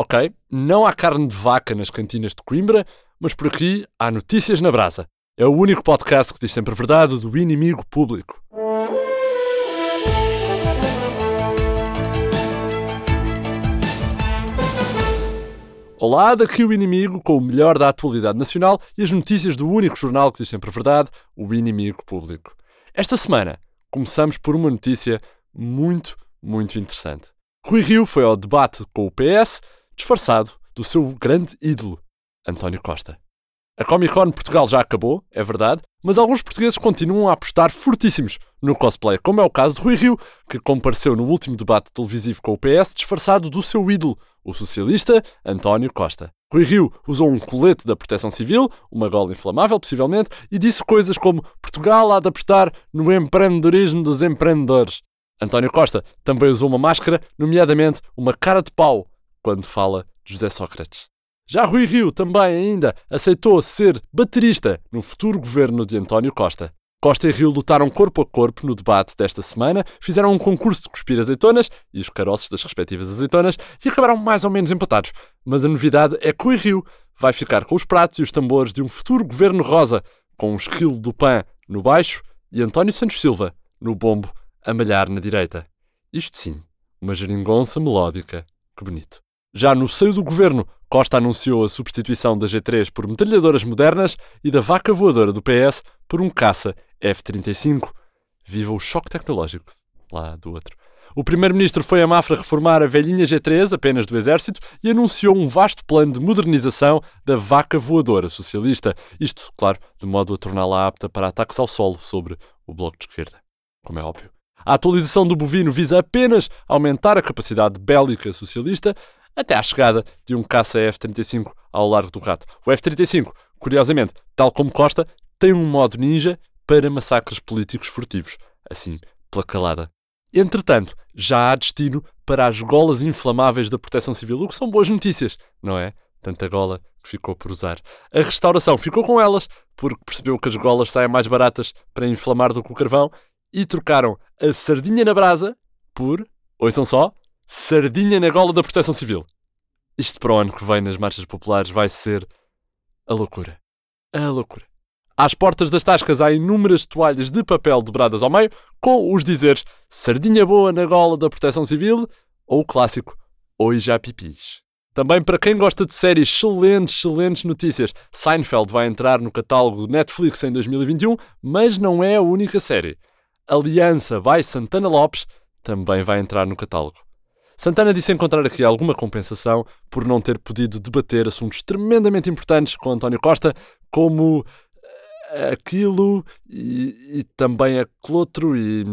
Ok, não há carne de vaca nas cantinas de Coimbra, mas por aqui há notícias na brasa. É o único podcast que diz sempre a verdade do inimigo público. Olá, daqui o Inimigo com o melhor da atualidade nacional e as notícias do único jornal que diz sempre a verdade, o Inimigo Público. Esta semana começamos por uma notícia muito, muito interessante. Rui Rio foi ao debate com o PS disfarçado do seu grande ídolo, António Costa. A Comic Con Portugal já acabou, é verdade, mas alguns portugueses continuam a apostar fortíssimos no cosplay, como é o caso de Rui Rio, que compareceu no último debate televisivo com o PS disfarçado do seu ídolo, o socialista António Costa. Rui Rio usou um colete da Proteção Civil, uma gola inflamável possivelmente, e disse coisas como Portugal há de apostar no empreendedorismo dos empreendedores. António Costa também usou uma máscara, nomeadamente uma cara de pau, quando fala de José Sócrates. Já Rui Rio também ainda aceitou ser baterista no futuro governo de António Costa. Costa e Rio lutaram corpo a corpo no debate desta semana, fizeram um concurso de cuspir azeitonas e os caroços das respectivas azeitonas e acabaram mais ou menos empatados. Mas a novidade é que Rui Rio vai ficar com os pratos e os tambores de um futuro governo rosa, com um esquilo do PAN no baixo e António Santos Silva no bombo a malhar na direita. Isto sim, uma geringonça melódica. Que bonito. Já no seio do governo, Costa anunciou a substituição da G3 por metralhadoras modernas e da vaca voadora do PS por um caça F-35. Viva o choque tecnológico lá do outro. O primeiro-ministro foi a Mafra reformar a velhinha G3, apenas do Exército, e anunciou um vasto plano de modernização da vaca voadora socialista. Isto, claro, de modo a torná-la apta para ataques ao solo sobre o Bloco de Esquerda, como é óbvio. A atualização do bovino visa apenas aumentar a capacidade bélica socialista, até à chegada de um caça F-35 ao largo do rato. O F-35, curiosamente, tal como Costa, tem um modo ninja para massacres políticos furtivos, assim, pela calada. Entretanto, já há destino para as golas inflamáveis da Proteção Civil, o que são boas notícias, não é? Tanta gola que ficou por usar. A restauração ficou com elas, porque percebeu que as golas saem mais baratas para inflamar do que o carvão, e trocaram a sardinha na brasa por, ouçam só, sardinha na gola da Proteção Civil. Isto para o ano que vem nas marchas populares vai ser a loucura. A loucura. Às portas das tascas há inúmeras toalhas de papel dobradas ao meio, com os dizeres sardinha boa na gola da Proteção Civil ou o clássico Oi já pipis. Também para quem gosta de séries, excelentes, excelentes notícias. Seinfeld vai entrar no catálogo Netflix em 2021, mas não é a única série. Aliança vai Santana Lopes também vai entrar no catálogo. Santana disse encontrar aqui alguma compensação por não ter podido debater assuntos tremendamente importantes com António Costa, como eh, aquilo e, e também aquele outro e,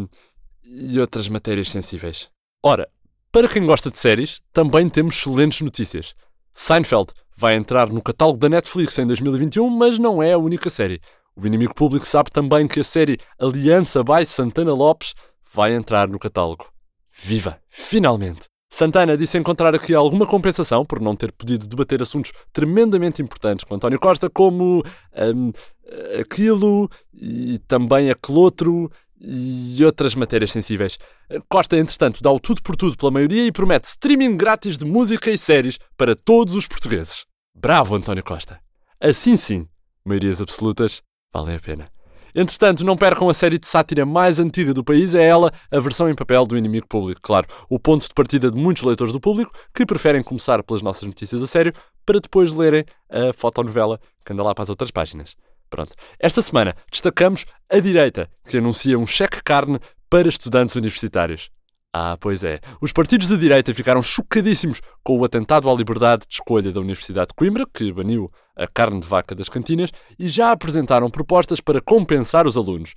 e outras matérias sensíveis. Ora, para quem gosta de séries, também temos excelentes notícias. Seinfeld vai entrar no catálogo da Netflix em 2021, mas não é a única série. O inimigo público sabe também que a série Aliança by Santana Lopes vai entrar no catálogo. Viva! Finalmente! Santana disse encontrar aqui alguma compensação por não ter podido debater assuntos tremendamente importantes com António Costa, como um, aquilo e também aquele outro e outras matérias sensíveis. Costa, entretanto, dá o tudo por tudo pela maioria e promete streaming grátis de música e séries para todos os portugueses. Bravo, António Costa! Assim sim, maiorias absolutas valem a pena. Entretanto, não percam a série de sátira mais antiga do país, é ela a versão em papel do Inimigo Público. Claro, o ponto de partida de muitos leitores do público que preferem começar pelas nossas notícias a sério para depois lerem a fotonovela que anda lá para as outras páginas. Pronto. Esta semana destacamos a direita, que anuncia um cheque carne para estudantes universitários. Ah, pois é. Os partidos de direita ficaram chocadíssimos com o atentado à liberdade de escolha da Universidade de Coimbra, que baniu a carne de vaca das cantinas, e já apresentaram propostas para compensar os alunos.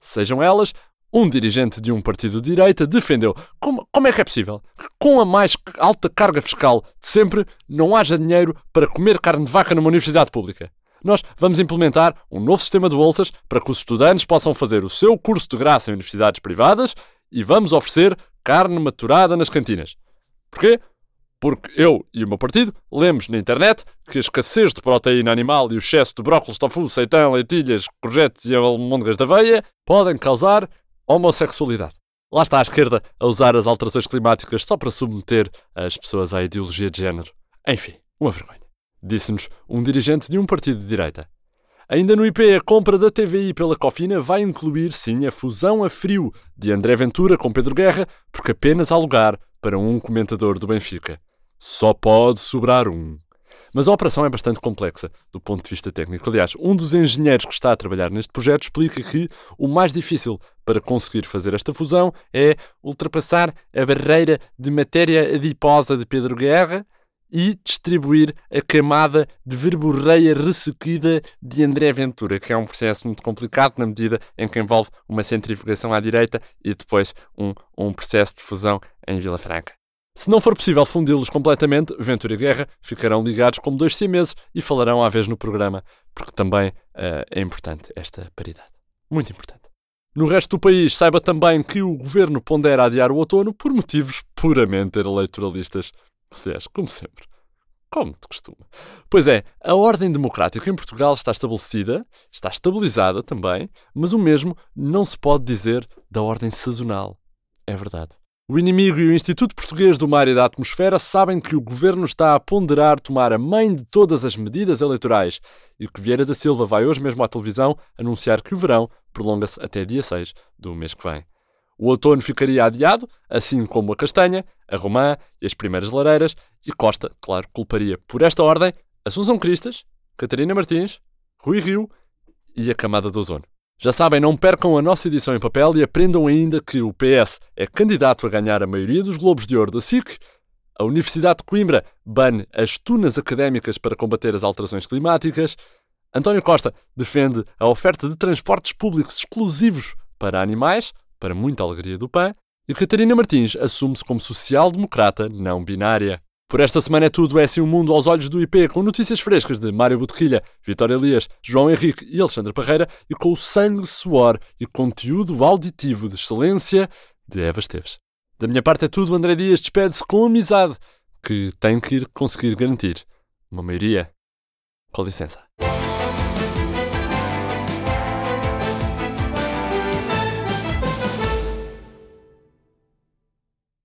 Sejam elas, um dirigente de um partido de direita defendeu como, como é que é possível que, com a mais alta carga fiscal de sempre, não haja dinheiro para comer carne de vaca numa universidade pública. Nós vamos implementar um novo sistema de bolsas para que os estudantes possam fazer o seu curso de graça em universidades privadas e vamos oferecer carne maturada nas cantinas. Porquê? Porque eu e o meu partido lemos na internet que a escassez de proteína animal e o excesso de brócolis, tofu, seitão, leitilhas, courgettes e almôndegas da aveia podem causar homossexualidade. Lá está a esquerda a usar as alterações climáticas só para submeter as pessoas à ideologia de género. Enfim, uma vergonha. Disse-nos um dirigente de um partido de direita. Ainda no IP, a compra da TVI pela Cofina vai incluir, sim, a fusão a frio de André Ventura com Pedro Guerra, porque apenas há lugar para um comentador do Benfica. Só pode sobrar um. Mas a operação é bastante complexa do ponto de vista técnico. Aliás, um dos engenheiros que está a trabalhar neste projeto explica que o mais difícil para conseguir fazer esta fusão é ultrapassar a barreira de matéria adiposa de Pedro Guerra e distribuir a camada de verborreia ressequida de André Ventura, que é um processo muito complicado na medida em que envolve uma centrifugação à direita e depois um, um processo de fusão em Vila Franca. Se não for possível fundi-los completamente, Ventura e Guerra ficarão ligados como dois siameses e falarão à vez no programa, porque também uh, é importante esta paridade. Muito importante. No resto do país, saiba também que o governo pondera adiar o outono por motivos puramente eleitoralistas. Aliás, como sempre. Como de costume. Pois é, a ordem democrática em Portugal está estabelecida, está estabilizada também, mas o mesmo não se pode dizer da ordem sazonal. É verdade. O inimigo e o Instituto Português do Mar e da Atmosfera sabem que o governo está a ponderar tomar a mãe de todas as medidas eleitorais e que Vieira da Silva vai hoje mesmo à televisão anunciar que o verão prolonga-se até dia 6 do mês que vem. O outono ficaria adiado, assim como a castanha, a romã e as primeiras lareiras, e Costa, claro, culparia por esta ordem Assunção Cristas, Catarina Martins, Rui Rio e a camada do ozono. Já sabem, não percam a nossa edição em papel e aprendam ainda que o PS é candidato a ganhar a maioria dos Globos de Ouro da SIC, a Universidade de Coimbra bane as tunas académicas para combater as alterações climáticas, António Costa defende a oferta de transportes públicos exclusivos para animais, para muita alegria do PAN, e Catarina Martins assume-se como social-democrata não binária. Por esta semana é tudo, é assim o mundo aos olhos do IP, com notícias frescas de Mário Botequilha, Vitória Elias, João Henrique e Alexandre Parreira, e com o sangue, suor e conteúdo auditivo de excelência de Eva Esteves. Da minha parte é tudo, André Dias despede-se com amizade, que tem que ir conseguir garantir uma maioria. Com licença.